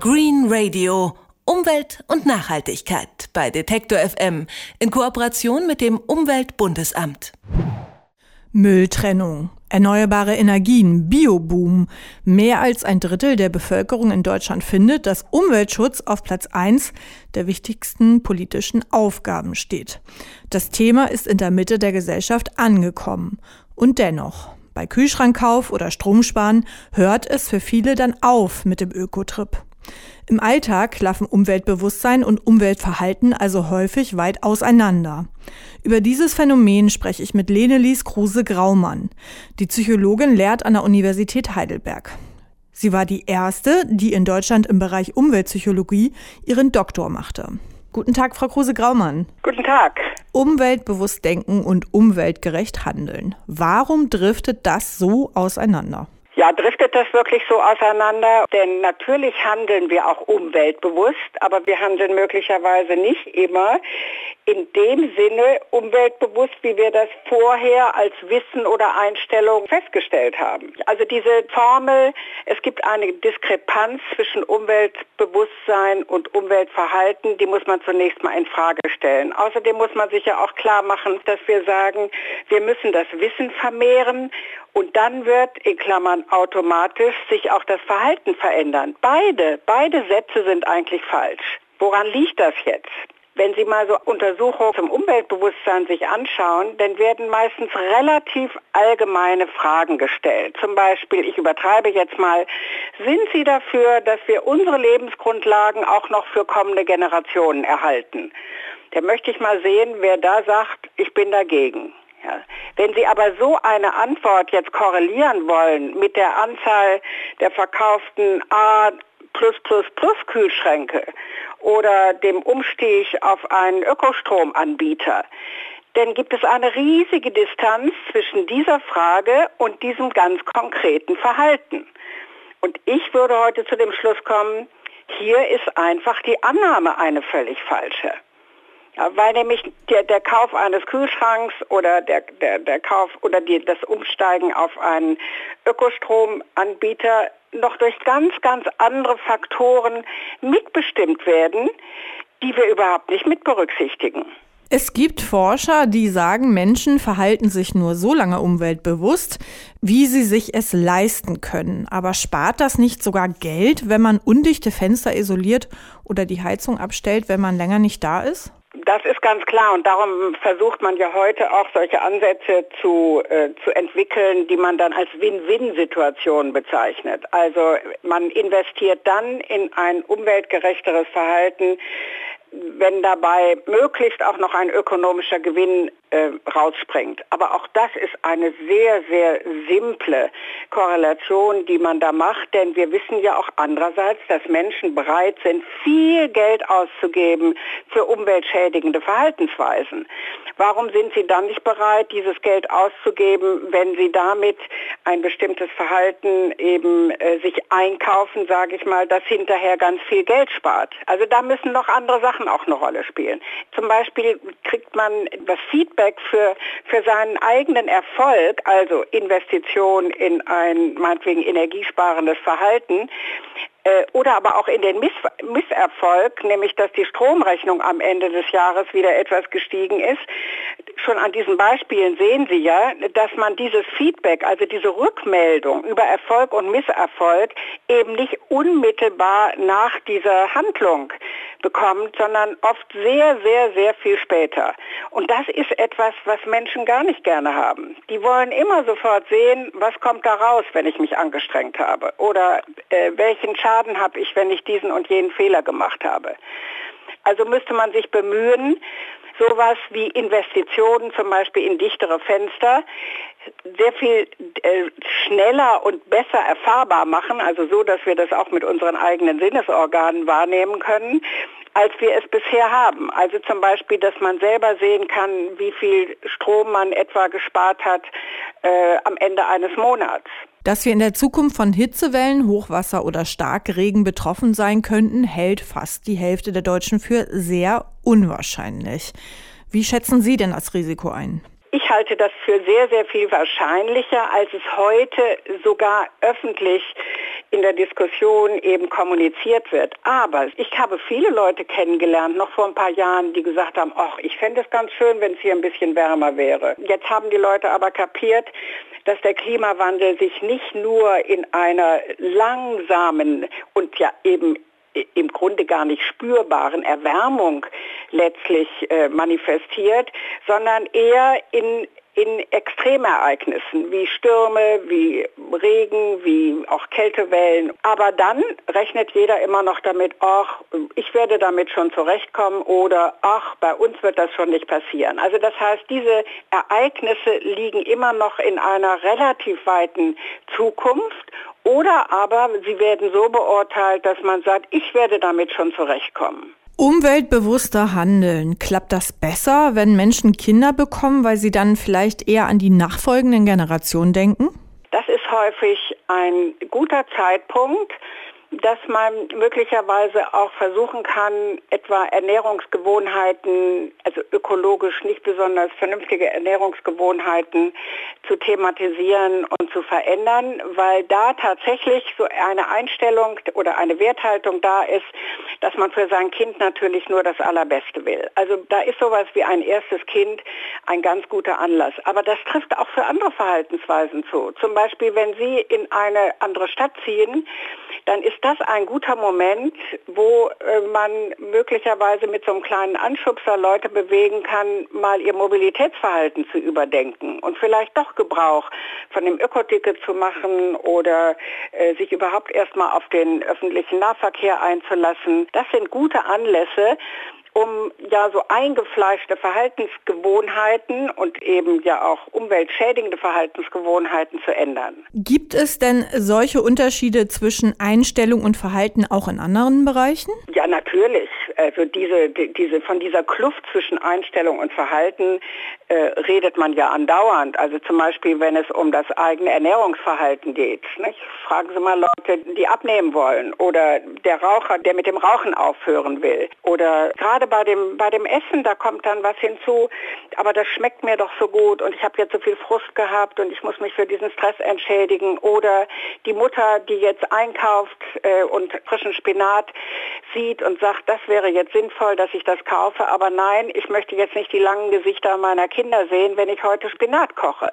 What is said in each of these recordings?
Green Radio. Umwelt und Nachhaltigkeit bei Detektor FM in Kooperation mit dem Umweltbundesamt. Mülltrennung, erneuerbare Energien, Bioboom. Mehr als ein Drittel der Bevölkerung in Deutschland findet, dass Umweltschutz auf Platz 1 der wichtigsten politischen Aufgaben steht. Das Thema ist in der Mitte der Gesellschaft angekommen. Und dennoch, bei Kühlschrankkauf oder Stromsparen hört es für viele dann auf mit dem Ökotrip. Im Alltag klaffen Umweltbewusstsein und Umweltverhalten also häufig weit auseinander. Über dieses Phänomen spreche ich mit Lenelies Kruse-Graumann. Die Psychologin lehrt an der Universität Heidelberg. Sie war die erste, die in Deutschland im Bereich Umweltpsychologie ihren Doktor machte. Guten Tag, Frau Kruse-Graumann. Guten Tag. Umweltbewusst denken und umweltgerecht handeln. Warum driftet das so auseinander? Ja, driftet das wirklich so auseinander? Denn natürlich handeln wir auch umweltbewusst, aber wir handeln möglicherweise nicht immer in dem Sinne umweltbewusst, wie wir das vorher als Wissen oder Einstellung festgestellt haben. Also diese Formel, es gibt eine Diskrepanz zwischen Umweltbewusstsein und Umweltverhalten, die muss man zunächst mal in Frage stellen. Außerdem muss man sich ja auch klar machen, dass wir sagen, wir müssen das Wissen vermehren und dann wird, in Klammern automatisch, sich auch das Verhalten verändern. Beide, beide Sätze sind eigentlich falsch. Woran liegt das jetzt? Wenn Sie mal so Untersuchungen zum Umweltbewusstsein sich anschauen, dann werden meistens relativ allgemeine Fragen gestellt. Zum Beispiel, ich übertreibe jetzt mal, sind Sie dafür, dass wir unsere Lebensgrundlagen auch noch für kommende Generationen erhalten? Da möchte ich mal sehen, wer da sagt, ich bin dagegen. Ja. Wenn Sie aber so eine Antwort jetzt korrelieren wollen mit der Anzahl der verkauften A Kühlschränke oder dem Umstieg auf einen Ökostromanbieter, dann gibt es eine riesige Distanz zwischen dieser Frage und diesem ganz konkreten Verhalten. Und ich würde heute zu dem Schluss kommen, hier ist einfach die Annahme eine völlig falsche. Ja, weil nämlich der, der, Kauf eines Kühlschranks oder der, der, der Kauf oder die, das Umsteigen auf einen Ökostromanbieter noch durch ganz, ganz andere Faktoren mitbestimmt werden, die wir überhaupt nicht mit berücksichtigen. Es gibt Forscher, die sagen, Menschen verhalten sich nur so lange umweltbewusst, wie sie sich es leisten können. Aber spart das nicht sogar Geld, wenn man undichte Fenster isoliert oder die Heizung abstellt, wenn man länger nicht da ist? Das ist ganz klar und darum versucht man ja heute auch solche Ansätze zu, äh, zu entwickeln, die man dann als Win-Win-Situation bezeichnet. Also man investiert dann in ein umweltgerechteres Verhalten, wenn dabei möglichst auch noch ein ökonomischer Gewinn äh, rausspringt. Aber auch das ist eine sehr, sehr simple Korrelation, die man da macht, denn wir wissen ja auch andererseits, dass Menschen bereit sind, viel Geld auszugeben für umweltschädigende Verhaltensweisen. Warum sind sie dann nicht bereit, dieses Geld auszugeben, wenn sie damit ein bestimmtes Verhalten eben äh, sich einkaufen, sage ich mal, das hinterher ganz viel Geld spart? Also da müssen noch andere Sachen auch eine Rolle spielen. Zum Beispiel kriegt man das Feedback Feedback für, für seinen eigenen Erfolg, also Investition in ein meinetwegen energiesparendes Verhalten, oder aber auch in den Miss Misserfolg, nämlich dass die Stromrechnung am Ende des Jahres wieder etwas gestiegen ist. Schon an diesen Beispielen sehen Sie ja, dass man dieses Feedback, also diese Rückmeldung über Erfolg und Misserfolg eben nicht unmittelbar nach dieser Handlung bekommt, sondern oft sehr, sehr, sehr viel später. Und das ist etwas, was Menschen gar nicht gerne haben. Die wollen immer sofort sehen, was kommt da raus, wenn ich mich angestrengt habe oder äh, welchen Schaden habe ich, wenn ich diesen und jenen Fehler gemacht habe. Also müsste man sich bemühen, sowas wie Investitionen zum Beispiel in dichtere Fenster sehr viel äh, schneller und besser erfahrbar machen, also so, dass wir das auch mit unseren eigenen Sinnesorganen wahrnehmen können, als wir es bisher haben. Also zum Beispiel, dass man selber sehen kann, wie viel Strom man etwa gespart hat äh, am Ende eines Monats. Dass wir in der Zukunft von Hitzewellen, Hochwasser oder Starkregen betroffen sein könnten, hält fast die Hälfte der Deutschen für sehr unwahrscheinlich. Wie schätzen Sie denn das Risiko ein? Ich halte das für sehr, sehr viel wahrscheinlicher, als es heute sogar öffentlich in der Diskussion eben kommuniziert wird. Aber ich habe viele Leute kennengelernt, noch vor ein paar Jahren, die gesagt haben, ach, ich fände es ganz schön, wenn es hier ein bisschen wärmer wäre. Jetzt haben die Leute aber kapiert, dass der Klimawandel sich nicht nur in einer langsamen und ja eben im Grunde gar nicht spürbaren Erwärmung letztlich äh, manifestiert, sondern eher in in Extremereignissen wie Stürme, wie Regen, wie auch Kältewellen. Aber dann rechnet jeder immer noch damit, ach, ich werde damit schon zurechtkommen oder ach, bei uns wird das schon nicht passieren. Also das heißt, diese Ereignisse liegen immer noch in einer relativ weiten Zukunft oder aber sie werden so beurteilt, dass man sagt, ich werde damit schon zurechtkommen. Umweltbewusster Handeln. Klappt das besser, wenn Menschen Kinder bekommen, weil sie dann vielleicht eher an die nachfolgenden Generationen denken? Das ist häufig ein guter Zeitpunkt, dass man möglicherweise auch versuchen kann, etwa Ernährungsgewohnheiten, also ökologisch nicht besonders vernünftige Ernährungsgewohnheiten zu thematisieren und zu verändern, weil da tatsächlich so eine Einstellung oder eine Werthaltung da ist, dass man für sein Kind natürlich nur das Allerbeste will. Also da ist sowas wie ein erstes Kind ein ganz guter Anlass. Aber das trifft auch für andere Verhaltensweisen zu. Zum Beispiel, wenn Sie in eine andere Stadt ziehen, dann ist das ein guter Moment, wo äh, man möglicherweise mit so einem kleinen Anschubser Leute bewegen kann, mal ihr Mobilitätsverhalten zu überdenken und vielleicht doch Gebrauch von dem Ökoticket zu machen oder äh, sich überhaupt erstmal auf den öffentlichen Nahverkehr einzulassen. Das sind gute Anlässe, um ja so eingefleischte Verhaltensgewohnheiten und eben ja auch umweltschädigende Verhaltensgewohnheiten zu ändern. Gibt es denn solche Unterschiede zwischen Einstellung und Verhalten auch in anderen Bereichen? Ja, natürlich. Also diese, diese, von dieser Kluft zwischen Einstellung und Verhalten äh, redet man ja andauernd. Also zum Beispiel, wenn es um das eigene Ernährungsverhalten geht. Nicht? Fragen Sie mal Leute, die abnehmen wollen oder der Raucher, der mit dem Rauchen aufhören will. Oder gerade bei dem, bei dem Essen, da kommt dann was hinzu, aber das schmeckt mir doch so gut und ich habe jetzt so viel Frust gehabt und ich muss mich für diesen Stress entschädigen. Oder die Mutter, die jetzt einkauft äh, und frischen Spinat sieht und sagt, das wäre jetzt sinnvoll, dass ich das kaufe, aber nein, ich möchte jetzt nicht die langen Gesichter meiner Kinder sehen, wenn ich heute Spinat koche.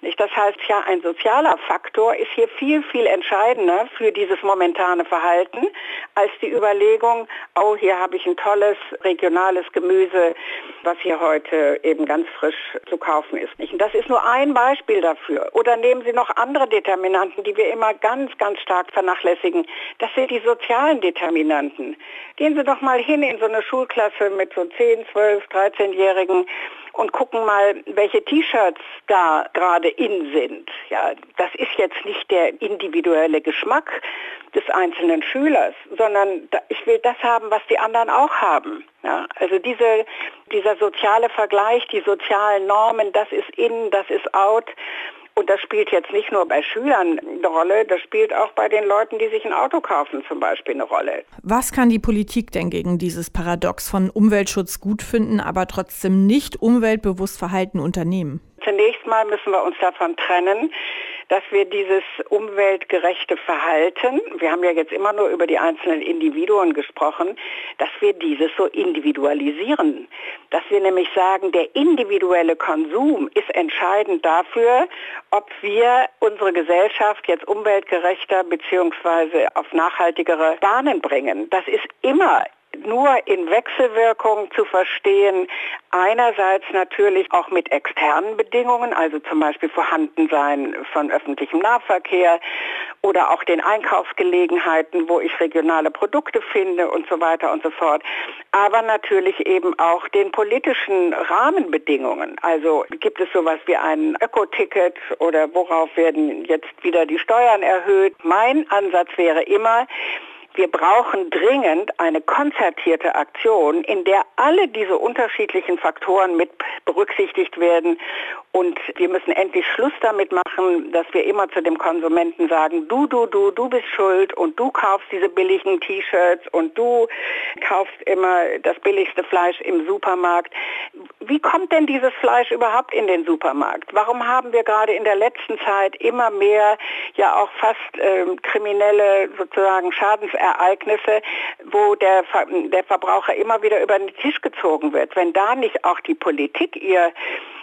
Nicht? Das heißt, ja, ein sozialer Faktor ist hier viel, viel entscheidender für dieses momentane Verhalten als die Überlegung, oh, hier habe ich ein tolles regionales Gemüse, was hier heute eben ganz frisch zu kaufen ist. Und das ist nur ein Beispiel dafür. Oder nehmen Sie noch andere Determinanten, die wir immer ganz, ganz stark vernachlässigen. Das sind die sozialen Determinanten. Gehen Sie doch mal hin in so eine Schulklasse mit so 10, 12, 13-Jährigen und gucken mal, welche T-Shirts da gerade in sind. Ja, das ist jetzt nicht der individuelle Geschmack des einzelnen Schülers, sondern ich will das haben, was die anderen auch haben. Ja, also diese, dieser soziale Vergleich, die sozialen Normen, das ist in, das ist out. Und das spielt jetzt nicht nur bei Schülern eine Rolle, das spielt auch bei den Leuten, die sich ein Auto kaufen zum Beispiel eine Rolle. Was kann die Politik denn gegen dieses Paradox von Umweltschutz gut finden, aber trotzdem nicht umweltbewusst Verhalten unternehmen? Zunächst mal müssen wir uns davon trennen, dass wir dieses umweltgerechte Verhalten, wir haben ja jetzt immer nur über die einzelnen Individuen gesprochen, dass wir dieses so individualisieren. Dass wir nämlich sagen, der individuelle Konsum ist entscheidend dafür, ob wir unsere Gesellschaft jetzt umweltgerechter bzw. auf nachhaltigere Bahnen bringen. Das ist immer nur in Wechselwirkung zu verstehen. Einerseits natürlich auch mit externen Bedingungen, also zum Beispiel Vorhandensein von öffentlichem Nahverkehr oder auch den Einkaufsgelegenheiten, wo ich regionale Produkte finde und so weiter und so fort. Aber natürlich eben auch den politischen Rahmenbedingungen. Also gibt es sowas wie ein Ökoticket oder worauf werden jetzt wieder die Steuern erhöht? Mein Ansatz wäre immer, Wir brauchen dringend eine konzertierte Aktion, in der alle diese unterschiedlichen Faktoren mit berücksichtigt werden. Und wir müssen endlich Schluss damit machen, dass wir immer zu dem Konsumenten sagen, du, du, du, du bist schuld und du kaufst diese billigen T-Shirts und du kaufst immer das billigste Fleisch im Supermarkt. Wie kommt denn dieses Fleisch überhaupt in den Supermarkt? Warum haben wir gerade in der letzten Zeit immer mehr ja auch fast äh, kriminelle sozusagen Schadensereignisse, wo der, der Verbraucher immer wieder über den Tisch gezogen wird? Wenn da nicht auch die Politik ihr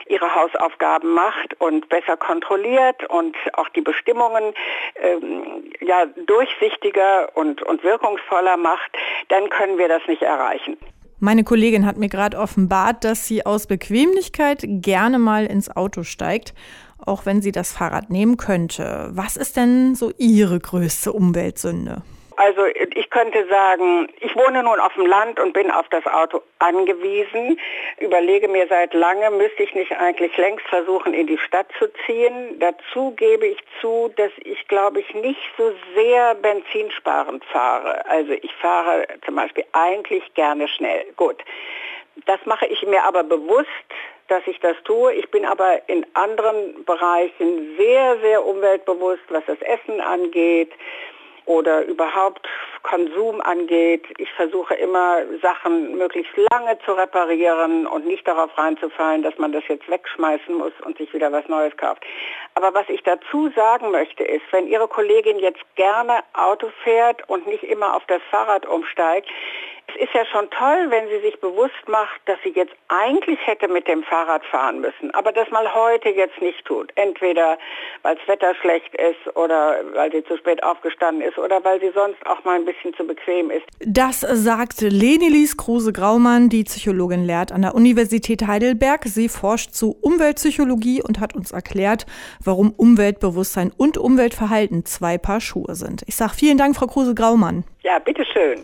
ihre Hausaufgaben macht und besser kontrolliert und auch die Bestimmungen ähm, ja, durchsichtiger und, und wirkungsvoller macht, dann können wir das nicht erreichen. Meine Kollegin hat mir gerade offenbart, dass sie aus Bequemlichkeit gerne mal ins Auto steigt, auch wenn sie das Fahrrad nehmen könnte. Was ist denn so Ihre größte Umweltsünde? Also ich könnte sagen, ich wohne nun auf dem Land und bin auf das Auto angewiesen. Überlege mir seit langem, müsste ich nicht eigentlich längst versuchen, in die Stadt zu ziehen. Dazu gebe ich zu, dass ich, glaube ich, nicht so sehr benzinsparend fahre. Also ich fahre zum Beispiel eigentlich gerne schnell. Gut. Das mache ich mir aber bewusst, dass ich das tue. Ich bin aber in anderen Bereichen sehr, sehr umweltbewusst, was das Essen angeht oder überhaupt Konsum angeht. Ich versuche immer Sachen möglichst lange zu reparieren und nicht darauf reinzufallen, dass man das jetzt wegschmeißen muss und sich wieder was Neues kauft. Aber was ich dazu sagen möchte ist, wenn Ihre Kollegin jetzt gerne Auto fährt und nicht immer auf das Fahrrad umsteigt, es ist ja schon toll, wenn sie sich bewusst macht, dass sie jetzt eigentlich hätte mit dem Fahrrad fahren müssen, aber das mal heute jetzt nicht tut. Entweder weil das Wetter schlecht ist oder weil sie zu spät aufgestanden ist oder weil sie sonst auch mal ein bisschen zu bequem ist. Das sagt Lenilis Kruse-Graumann, die Psychologin lehrt an der Universität Heidelberg. Sie forscht zu Umweltpsychologie und hat uns erklärt, warum Umweltbewusstsein und Umweltverhalten zwei Paar Schuhe sind. Ich sage vielen Dank, Frau Kruse-Graumann. Ja, bitteschön.